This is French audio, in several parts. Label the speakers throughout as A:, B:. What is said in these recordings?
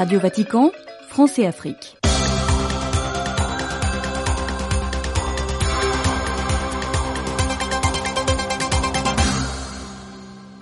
A: Radio Vatican, France et Afrique.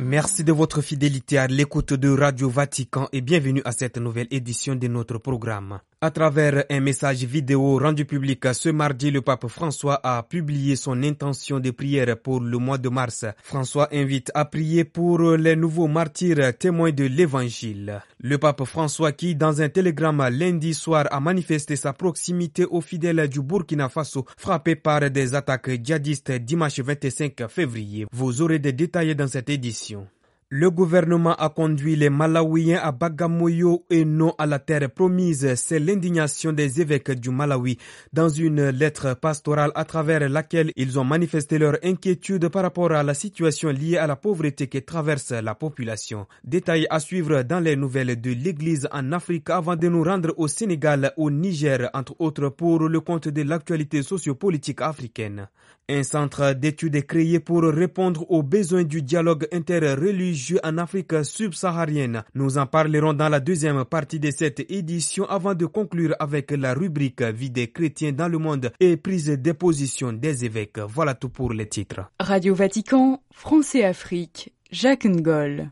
B: Merci de votre fidélité à l'écoute de Radio Vatican et bienvenue à cette nouvelle édition de notre programme. À travers un message vidéo rendu public ce mardi, le pape François a publié son intention de prière pour le mois de mars. François invite à prier pour les nouveaux martyrs témoins de l'évangile. Le pape François qui, dans un télégramme lundi soir, a manifesté sa proximité aux fidèles du Burkina Faso frappés par des attaques djihadistes dimanche 25 février. Vous aurez des détails dans cette édition. Le gouvernement a conduit les Malawiens à Bagamoyo et non à la terre promise. C'est l'indignation des évêques du Malawi dans une lettre pastorale à travers laquelle ils ont manifesté leur inquiétude par rapport à la situation liée à la pauvreté qui traverse la population. Détail à suivre dans les nouvelles de l'Église en Afrique avant de nous rendre au Sénégal, au Niger, entre autres pour le compte de l'actualité sociopolitique africaine. Un centre d'études est créé pour répondre aux besoins du dialogue interreligieux en Afrique subsaharienne. Nous en parlerons dans la deuxième partie de cette édition avant de conclure avec la rubrique Vie des chrétiens dans le monde et prise de position des évêques. Voilà tout pour les titres.
A: Radio Vatican, France et Afrique, Jacques Ngol.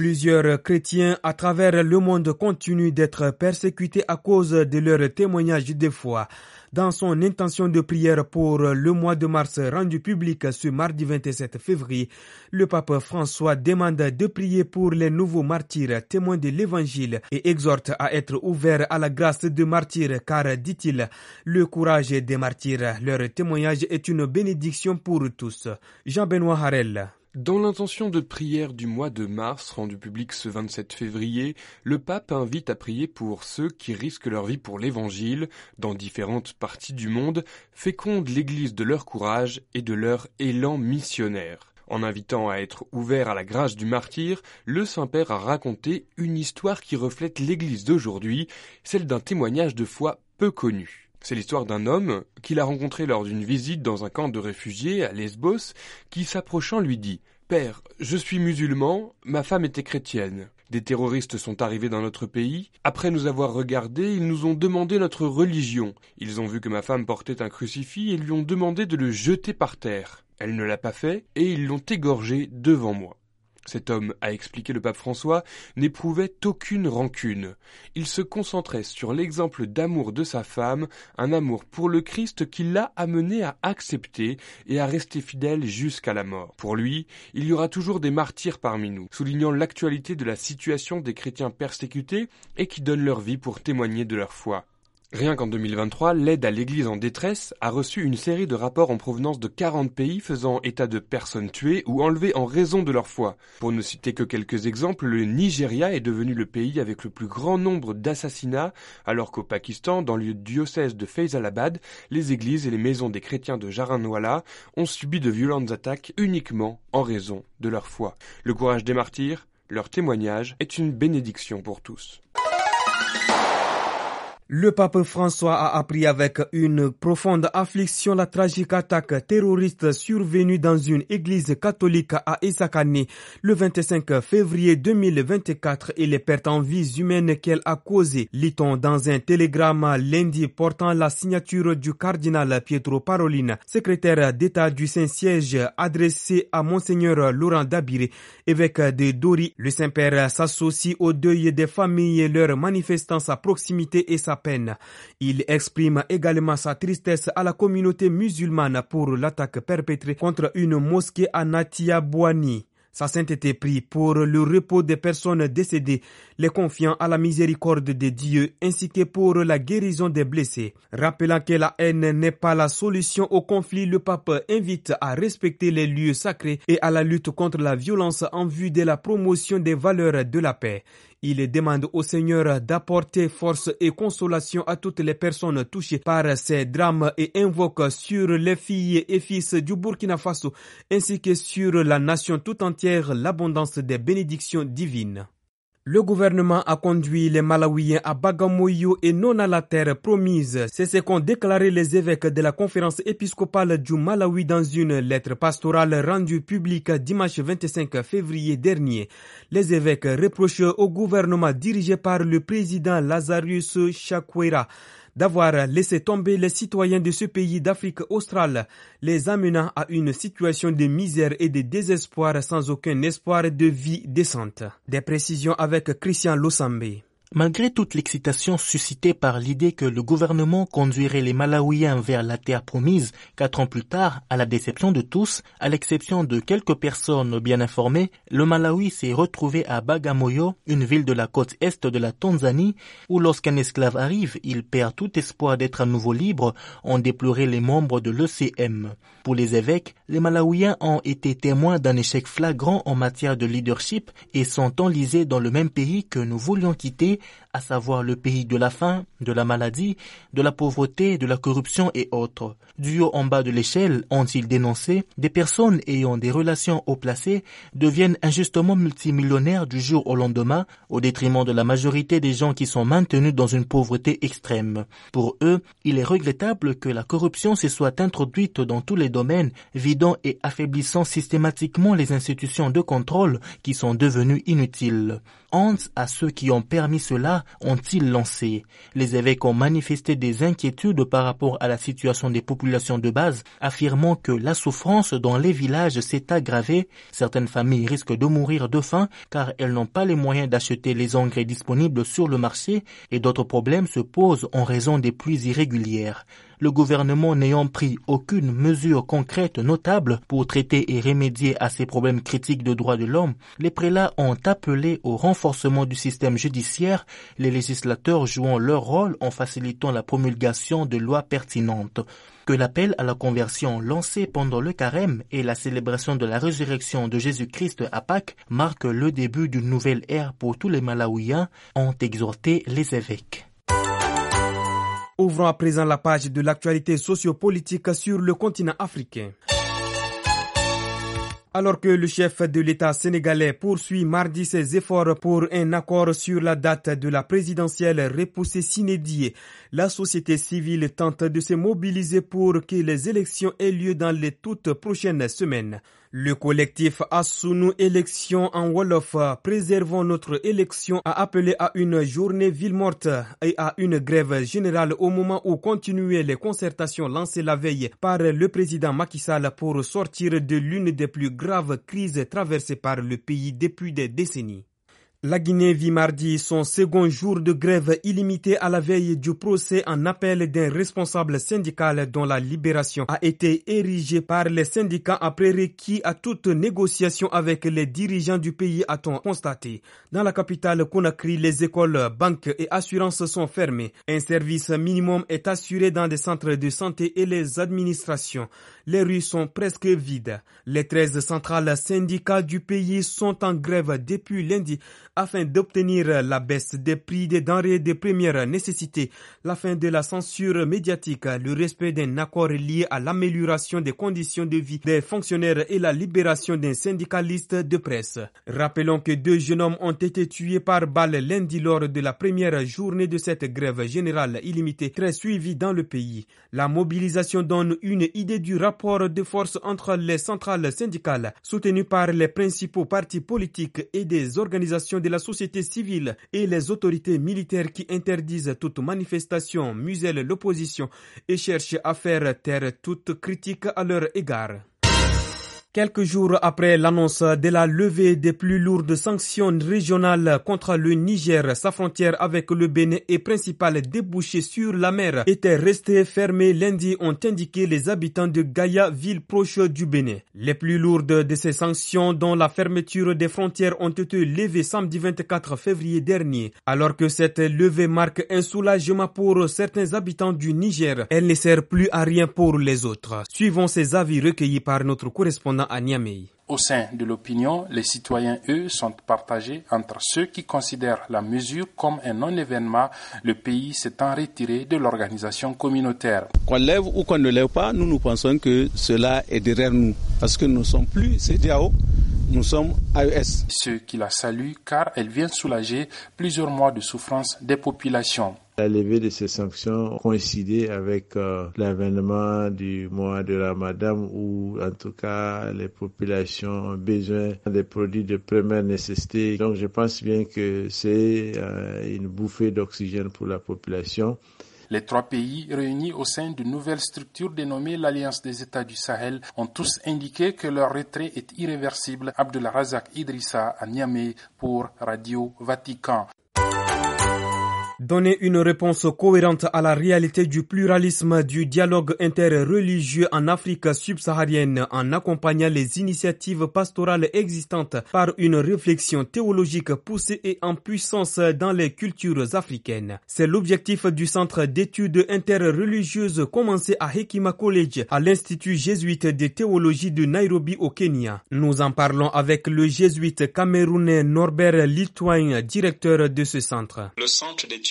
B: Plusieurs chrétiens à travers le monde continuent d'être persécutés à cause de leur témoignage de foi. Dans son intention de prière pour le mois de mars rendu public ce mardi 27 février, le pape François demande de prier pour les nouveaux martyrs témoins de l'évangile et exhorte à être ouverts à la grâce de martyrs car, dit-il, le courage des martyrs, leur témoignage est une bénédiction pour tous. Jean-Benoît Harel.
C: Dans l'intention de prière du mois de mars rendu public ce 27 février, le pape invite à prier pour ceux qui risquent leur vie pour l'évangile dans différentes parties du monde, fécondent l'église de leur courage et de leur élan missionnaire. En invitant à être ouvert à la grâce du martyr, le Saint-Père a raconté une histoire qui reflète l'église d'aujourd'hui, celle d'un témoignage de foi peu connu. C'est l'histoire d'un homme qu'il a rencontré lors d'une visite dans un camp de réfugiés à Lesbos, qui s'approchant lui dit Père, je suis musulman, ma femme était chrétienne. Des terroristes sont arrivés dans notre pays. Après nous avoir regardés, ils nous ont demandé notre religion. Ils ont vu que ma femme portait un crucifix et lui ont demandé de le jeter par terre. Elle ne l'a pas fait et ils l'ont égorgé devant moi. Cet homme, a expliqué le pape François, n'éprouvait aucune rancune. Il se concentrait sur l'exemple d'amour de sa femme, un amour pour le Christ qui l'a amené à accepter et à rester fidèle jusqu'à la mort. Pour lui, il y aura toujours des martyrs parmi nous, soulignant l'actualité de la situation des chrétiens persécutés et qui donnent leur vie pour témoigner de leur foi. Rien qu'en 2023, l'aide à l'Église en détresse a reçu une série de rapports en provenance de 40 pays faisant état de personnes tuées ou enlevées en raison de leur foi. Pour ne citer que quelques exemples, le Nigeria est devenu le pays avec le plus grand nombre d'assassinats, alors qu'au Pakistan, dans le diocèse de Faisalabad, les églises et les maisons des chrétiens de Jaranwala ont subi de violentes attaques uniquement en raison de leur foi. Le courage des martyrs, leur témoignage est une bénédiction pour tous.
B: Le pape François a appris avec une profonde affliction la tragique attaque terroriste survenue dans une église catholique à Isakane le 25 février 2024 et les pertes en vies humaines qu'elle a causées. Lit-on dans un télégramme lundi portant la signature du cardinal Pietro Parolin, secrétaire d'État du Saint-Siège adressé à Monseigneur Laurent Dabire, évêque de Dori. Le Saint-Père s'associe au deuil des familles, leur manifestant sa proximité et sa peine. Il exprime également sa tristesse à la communauté musulmane pour l'attaque perpétrée contre une mosquée à Natia Bouani. Sa sainteté prie pour le repos des personnes décédées, les confiant à la miséricorde de Dieu ainsi que pour la guérison des blessés. Rappelant que la haine n'est pas la solution au conflit, le pape invite à respecter les lieux sacrés et à la lutte contre la violence en vue de la promotion des valeurs de la paix. Il demande au Seigneur d'apporter force et consolation à toutes les personnes touchées par ces drames et invoque sur les filles et fils du Burkina Faso ainsi que sur la nation tout entière l'abondance des bénédictions divines. Le gouvernement a conduit les Malawiens à Bagamoyo et non à la terre promise. C'est ce qu'ont déclaré les évêques de la conférence épiscopale du Malawi dans une lettre pastorale rendue publique dimanche 25 février dernier. Les évêques reprochent au gouvernement dirigé par le président Lazarus Chakwera d'avoir laissé tomber les citoyens de ce pays d'Afrique australe, les amenant à une situation de misère et de désespoir sans aucun espoir de vie décente. Des précisions avec Christian Losambe.
D: Malgré toute l'excitation suscitée par l'idée que le gouvernement conduirait les Malawiens vers la terre promise, quatre ans plus tard, à la déception de tous, à l'exception de quelques personnes bien informées, le Malawi s'est retrouvé à Bagamoyo, une ville de la côte est de la Tanzanie, où lorsqu'un esclave arrive, il perd tout espoir d'être à nouveau libre, ont déploré les membres de l'ECM. Pour les évêques, les Malawiens ont été témoins d'un échec flagrant en matière de leadership et sont enlisés dans le même pays que nous voulions quitter à savoir le pays de la faim, de la maladie, de la pauvreté, de la corruption et autres. Du haut en bas de l'échelle, ont-ils dénoncé, des personnes ayant des relations haut placées deviennent injustement multimillionnaires du jour au lendemain, au détriment de la majorité des gens qui sont maintenus dans une pauvreté extrême. Pour eux, il est regrettable que la corruption se soit introduite dans tous les domaines, vidant et affaiblissant systématiquement les institutions de contrôle qui sont devenues inutiles. Honte à ceux qui ont permis cela ont-ils lancé Les évêques ont manifesté des inquiétudes par rapport à la situation des populations de base, affirmant que la souffrance dans les villages s'est aggravée. Certaines familles risquent de mourir de faim car elles n'ont pas les moyens d'acheter les engrais disponibles sur le marché et d'autres problèmes se posent en raison des pluies irrégulières le gouvernement n'ayant pris aucune mesure concrète notable pour traiter et remédier à ces problèmes critiques de droits de l'homme, les prélats ont appelé au renforcement du système judiciaire, les législateurs jouant leur rôle en facilitant la promulgation de lois pertinentes que l'appel à la conversion lancé pendant le carême et la célébration de la résurrection de Jésus-Christ à Pâques marquent le début d'une nouvelle ère pour tous les Malawiens, ont exhorté les évêques.
B: Ouvrons à présent la page de l'actualité sociopolitique sur le continent africain. Alors que le chef de l'État sénégalais poursuit mardi ses efforts pour un accord sur la date de la présidentielle repoussée s'inédit, la société civile tente de se mobiliser pour que les élections aient lieu dans les toutes prochaines semaines. Le collectif Asunu Élection en Wolof, préservons notre élection, a appelé à une journée ville morte et à une grève générale au moment où continuaient les concertations lancées la veille par le président Macky Sall pour sortir de l'une des plus graves crises traversées par le pays depuis des décennies. La Guinée vit mardi son second jour de grève illimitée à la veille du procès en appel d'un responsable syndical dont la libération a été érigée par les syndicats après requis à toute négociation avec les dirigeants du pays, a-t-on constaté. Dans la capitale Conakry, les écoles, banques et assurances sont fermées. Un service minimum est assuré dans des centres de santé et les administrations. Les rues sont presque vides. Les 13 centrales syndicales du pays sont en grève depuis lundi afin d'obtenir la baisse des prix des denrées de première nécessité, la fin de la censure médiatique, le respect d'un accord lié à l'amélioration des conditions de vie des fonctionnaires et la libération d'un syndicaliste de presse. Rappelons que deux jeunes hommes ont été tués par balle lundi lors de la première journée de cette grève générale illimitée très suivie dans le pays. La mobilisation donne une idée du rapport de force entre les centrales syndicales soutenues par les principaux partis politiques et des organisations de la société civile et les autorités militaires qui interdisent toute manifestation, musellent l'opposition et cherchent à faire taire toute critique à leur égard. Quelques jours après l'annonce de la levée des plus lourdes sanctions régionales contre le Niger, sa frontière avec le Bénin et principal débouché sur la mer était restée fermée lundi, ont indiqué les habitants de Gaïa, ville proche du Bénin. Les plus lourdes de ces sanctions, dont la fermeture des frontières, ont été levées samedi 24 février dernier. Alors que cette levée marque un soulagement pour certains habitants du Niger, elle ne sert plus à rien pour les autres. Suivons ces avis recueillis par notre correspondant
E: au sein de l'opinion, les citoyens, eux, sont partagés entre ceux qui considèrent la mesure comme un non-événement, le pays s'étant retiré de l'organisation communautaire.
F: Qu'on lève ou qu'on ne lève pas, nous nous pensons que cela est derrière nous, parce que nous ne sommes plus CDAO, nous sommes AES.
E: Ceux qui la saluent car elle vient soulager plusieurs mois de souffrance des populations.
G: La levée de ces sanctions coïncidait avec euh, l'avènement du mois de Ramadan où, en tout cas, les populations ont besoin des produits de première nécessité. Donc, je pense bien que c'est euh, une bouffée d'oxygène pour la population.
E: Les trois pays réunis au sein d'une nouvelle structure dénommée l'Alliance des États du Sahel ont tous indiqué que leur retrait est irréversible. Razak Idrissa à Niamey pour Radio Vatican.
B: Donner une réponse cohérente à la réalité du pluralisme du dialogue interreligieux en Afrique subsaharienne en accompagnant les initiatives pastorales existantes par une réflexion théologique poussée et en puissance dans les cultures africaines. C'est l'objectif du centre d'études interreligieuses commencé à Hekima College à l'Institut jésuite de théologie de Nairobi au Kenya. Nous en parlons avec le jésuite camerounais Norbert Litouin, directeur de ce centre.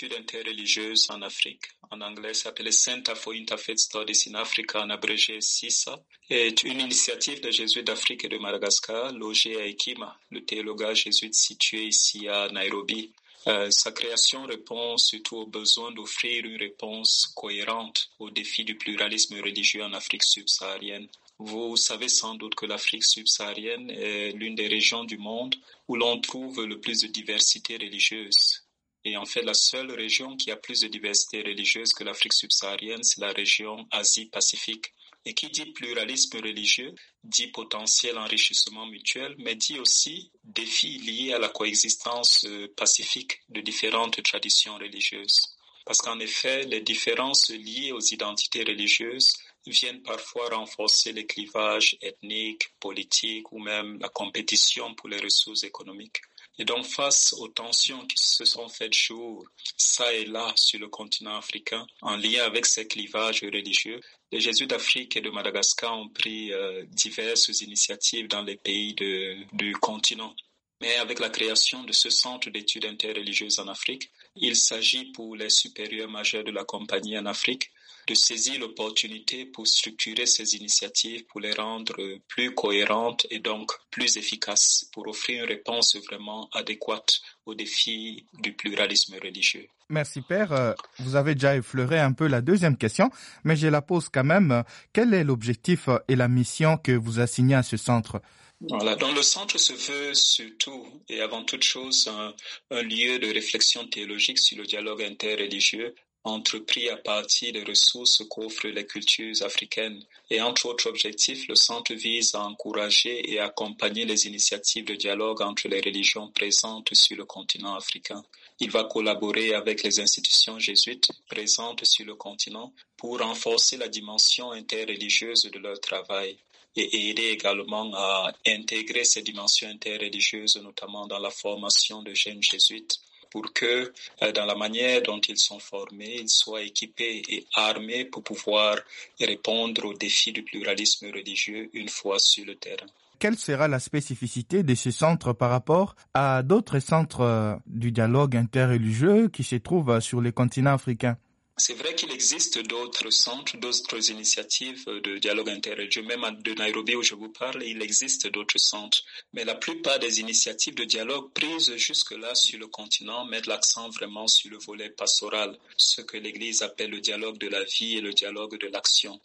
H: Interreligieuses en Afrique. En anglais, s'appelle Center for Interfaith Studies in Africa, en abrégé CISA, est une initiative de jésuites d'Afrique et de Madagascar, logée à Ekima, le théologat jésuite situé ici à Nairobi. Euh, sa création répond surtout au besoin d'offrir une réponse cohérente aux défis du pluralisme religieux en Afrique subsaharienne. Vous savez sans doute que l'Afrique subsaharienne est l'une des régions du monde où l'on trouve le plus de diversité religieuse. Et en fait, la seule région qui a plus de diversité religieuse que l'Afrique subsaharienne, c'est la région Asie-Pacifique. Et qui dit pluralisme religieux dit potentiel enrichissement mutuel, mais dit aussi défis liés à la coexistence euh, pacifique de différentes traditions religieuses. Parce qu'en effet, les différences liées aux identités religieuses viennent parfois renforcer les clivages ethniques, politiques ou même la compétition pour les ressources économiques. Et donc, face aux tensions qui se sont faites jour, ça et là, sur le continent africain, en lien avec ces clivages religieux, les Jésuites d'Afrique et de Madagascar ont pris euh, diverses initiatives dans les pays du continent. Mais avec la création de ce centre d'études interreligieuses en Afrique, il s'agit pour les supérieurs majeurs de la compagnie en Afrique de saisir l'opportunité pour structurer ces initiatives, pour les rendre plus cohérentes et donc plus efficaces, pour offrir une réponse vraiment adéquate aux défis du pluralisme religieux.
I: Merci Père. Euh, vous avez déjà effleuré un peu la deuxième question, mais je la pose quand même. Quel est l'objectif et la mission que vous assignez à ce centre?
H: Voilà, donc le centre se veut surtout et avant toute chose un, un, lieu de réflexion théologique sur le dialogue interreligieux entrepris à partir des ressources qu'offrent les cultures africaines. Et entre autres objectifs, le centre vise à encourager et accompagner les initiatives de dialogue entre les religions présentes sur le continent africain. Il va collaborer avec les institutions jésuites présentes sur le continent pour renforcer la dimension interreligieuse de leur travail et aider également à intégrer ces dimensions interreligieuses, notamment dans la formation de jeunes jésuites pour que euh, dans la manière dont ils sont formés, ils soient équipés et armés pour pouvoir répondre aux défis du pluralisme religieux une fois sur le terrain.
I: Quelle sera la spécificité de ce centre par rapport à d'autres centres euh, du dialogue interreligieux qui se trouvent sur les continents africains?
H: C'est vrai qu'il existe d'autres centres, d'autres initiatives de dialogue interreligieux. Même de Nairobi où je vous parle, il existe d'autres centres. Mais la plupart des initiatives de dialogue prises jusque-là sur le continent mettent l'accent vraiment sur le volet pastoral, ce que l'Église appelle le dialogue de la vie et le dialogue de l'action.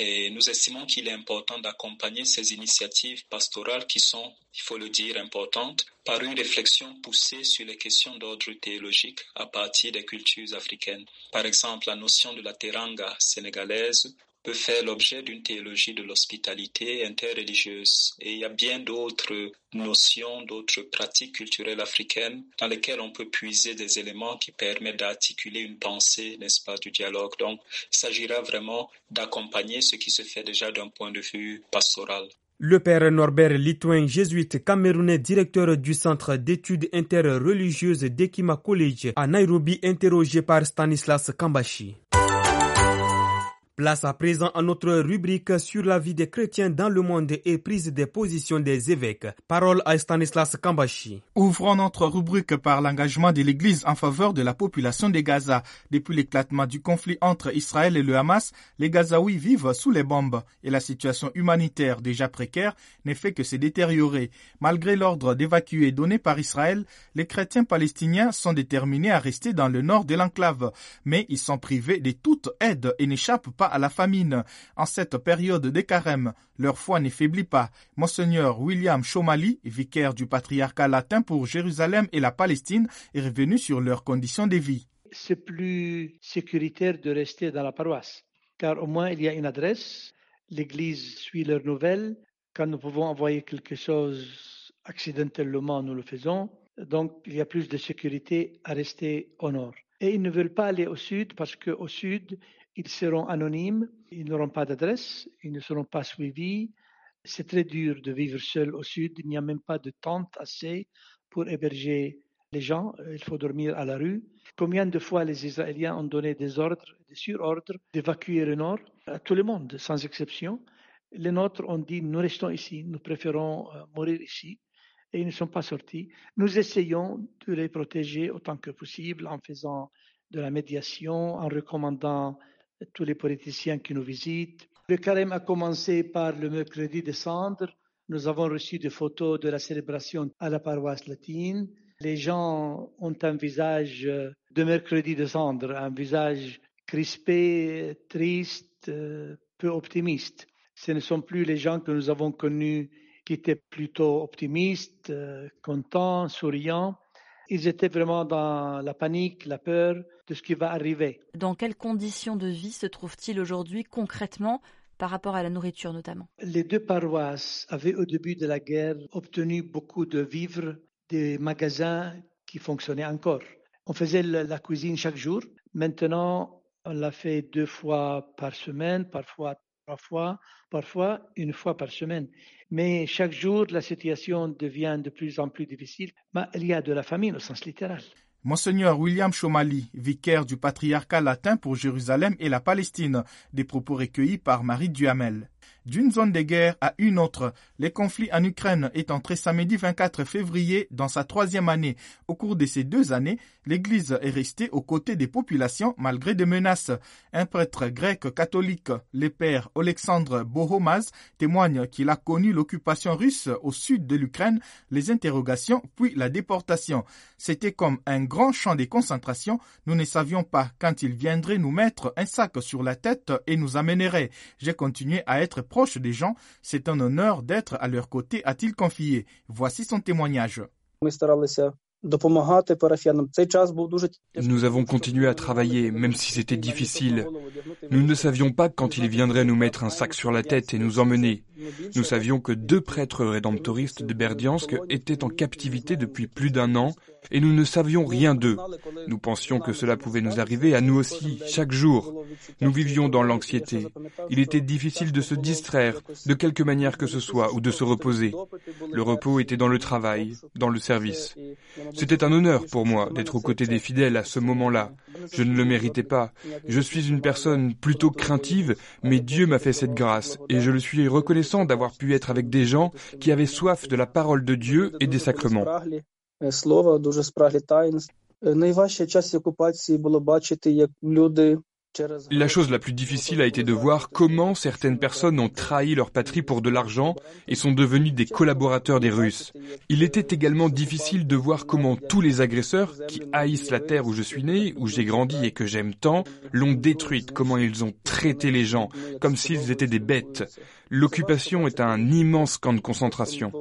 H: Et nous estimons qu'il est important d'accompagner ces initiatives pastorales qui sont, il faut le dire, importantes par une réflexion poussée sur les questions d'ordre théologique à partir des cultures africaines. Par exemple, la notion de la teranga sénégalaise peut faire l'objet d'une théologie de l'hospitalité interreligieuse. Et il y a bien d'autres notions, d'autres pratiques culturelles africaines dans lesquelles on peut puiser des éléments qui permettent d'articuler une pensée, n'est-ce pas, du dialogue. Donc, il s'agira vraiment d'accompagner ce qui se fait déjà d'un point de vue pastoral.
B: Le père Norbert Litouin, jésuite camerounais, directeur du centre d'études interreligieuses d'Ekima College à Nairobi, interrogé par Stanislas Kambashi. Place à présent à notre rubrique sur la vie des chrétiens dans le monde et prise des positions des évêques. Parole à Stanislas Kambashi.
I: Ouvrons notre rubrique par l'engagement de l'Église en faveur de la population de Gaza. Depuis l'éclatement du conflit entre Israël et le Hamas, les Gazaouis vivent sous les bombes et la situation humanitaire déjà précaire n'est fait que se détériorer. Malgré l'ordre d'évacuer donné par Israël, les chrétiens palestiniens sont déterminés à rester dans le nord de l'enclave, mais ils sont privés de toute aide et n'échappent pas à la famine. En cette période de carême, leur foi ne faiblit pas. Monseigneur William Chomali, vicaire du patriarcat latin pour Jérusalem et la Palestine, est revenu sur leurs conditions de vie.
F: C'est plus sécuritaire de rester dans la paroisse, car au moins il y a une adresse, l'Église suit leurs nouvelles, quand nous pouvons envoyer quelque chose accidentellement, nous le faisons. Donc, il y a plus de sécurité à rester au nord. Et ils ne veulent pas aller au sud parce qu'au sud, ils seront anonymes, ils n'auront pas d'adresse, ils ne seront pas suivis. C'est très dur de vivre seul au sud. Il n'y a même pas de tente assez pour héberger les gens. Il faut dormir à la rue. Combien de fois les Israéliens ont donné des ordres, des surordres d'évacuer le nord? À tout le monde, sans exception. Les nôtres ont dit nous restons ici, nous préférons euh, mourir ici et ils ne sont pas sortis. Nous essayons de les protéger autant que possible en faisant de la médiation, en recommandant tous les politiciens qui nous visitent. Le carême a commencé par le mercredi de cendre. Nous avons reçu des photos de la célébration à la paroisse latine. Les gens ont un visage de mercredi de cendre, un visage crispé, triste, peu optimiste ce ne sont plus les gens que nous avons connus qui étaient plutôt optimistes, contents, souriants. Ils étaient vraiment dans la panique, la peur de ce qui va arriver.
J: Dans quelles conditions de vie se trouve-t-il aujourd'hui concrètement par rapport à la nourriture notamment?
F: Les deux paroisses avaient au début de la guerre obtenu beaucoup de vivres des magasins qui fonctionnaient encore. On faisait la cuisine chaque jour. Maintenant, on l'a fait deux fois par semaine, parfois fois, parfois une fois par semaine. Mais chaque jour, la situation devient de plus en plus difficile. Mais il y a de la famine au sens littéral.
I: Monseigneur William Chomali, vicaire du patriarcat latin pour Jérusalem et la Palestine, des propos recueillis par Marie Duhamel d'une zone de guerre à une autre. Les conflits en Ukraine est entré samedi 24 février dans sa troisième année. Au cours de ces deux années, l'Église est restée aux côtés des populations malgré des menaces. Un prêtre grec catholique, le père Alexandre Bohomaz, témoigne qu'il a connu l'occupation russe au sud de l'Ukraine, les interrogations puis la déportation. C'était comme un grand champ de concentration. Nous ne savions pas quand il viendrait nous mettre un sac sur la tête et nous amènerait. J'ai continué à être proche des gens. C'est un honneur d'être à leur côté, a-t-il confié. Voici son témoignage.
C: Nous avons continué à travailler, même si c'était difficile. Nous ne savions pas quand il viendrait nous mettre un sac sur la tête et nous emmener. Nous savions que deux prêtres rédemptoristes de Berdiansk étaient en captivité depuis plus d'un an et nous ne savions rien d'eux. Nous pensions que cela pouvait nous arriver à nous aussi, chaque jour. Nous vivions dans l'anxiété. Il était difficile de se distraire, de quelque manière que ce soit, ou de se reposer. Le repos était dans le travail, dans le service. C'était un honneur pour moi d'être aux côtés des fidèles à ce moment-là. Je ne le méritais pas. Je suis une personne plutôt craintive, mais Dieu m'a fait cette grâce, et je le suis reconnaissant d'avoir pu être avec des gens qui avaient soif de la parole de Dieu et des sacrements. La chose la plus difficile a été de voir comment certaines personnes ont trahi leur patrie pour de l'argent et sont devenus des collaborateurs des Russes. Il était également difficile de voir comment tous les agresseurs, qui haïssent la terre où je suis né, où j'ai grandi et que j'aime tant, l'ont détruite, comment ils ont traité les gens, comme s'ils étaient des bêtes. L'occupation est un immense camp de concentration.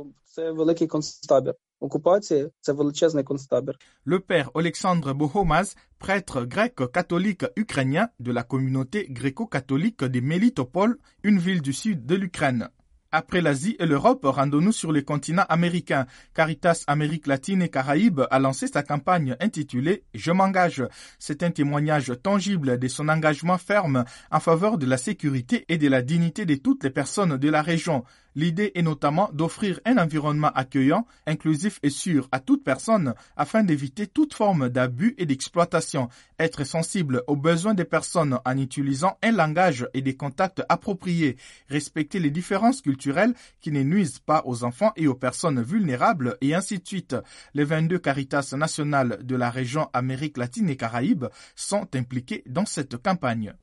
I: Le père Alexandre Bohomaz, prêtre grec catholique ukrainien de la communauté gréco-catholique de Melitopol, une ville du sud de l'Ukraine. Après l'Asie et l'Europe, rendons-nous sur le continent américain. Caritas Amérique latine et Caraïbes a lancé sa campagne intitulée Je m'engage. C'est un témoignage tangible de son engagement ferme en faveur de la sécurité et de la dignité de toutes les personnes de la région. L'idée est notamment d'offrir un environnement accueillant, inclusif et sûr à toute personne afin d'éviter toute forme d'abus et d'exploitation. Être sensible aux besoins des personnes en utilisant un langage et des contacts appropriés. Respecter les différences culturelles qui ne nuisent pas aux enfants et aux personnes vulnérables et ainsi de suite. Les 22 Caritas nationales de la région Amérique latine et Caraïbes sont impliqués dans cette campagne.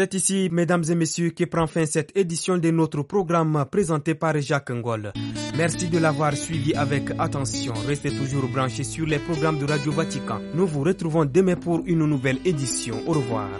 B: C'est ici, mesdames et messieurs, que prend fin cette édition de notre programme présenté par Jacques Ngol. Merci de l'avoir suivi avec attention. Restez toujours branchés sur les programmes de Radio Vatican. Nous vous retrouvons demain pour une nouvelle édition. Au revoir.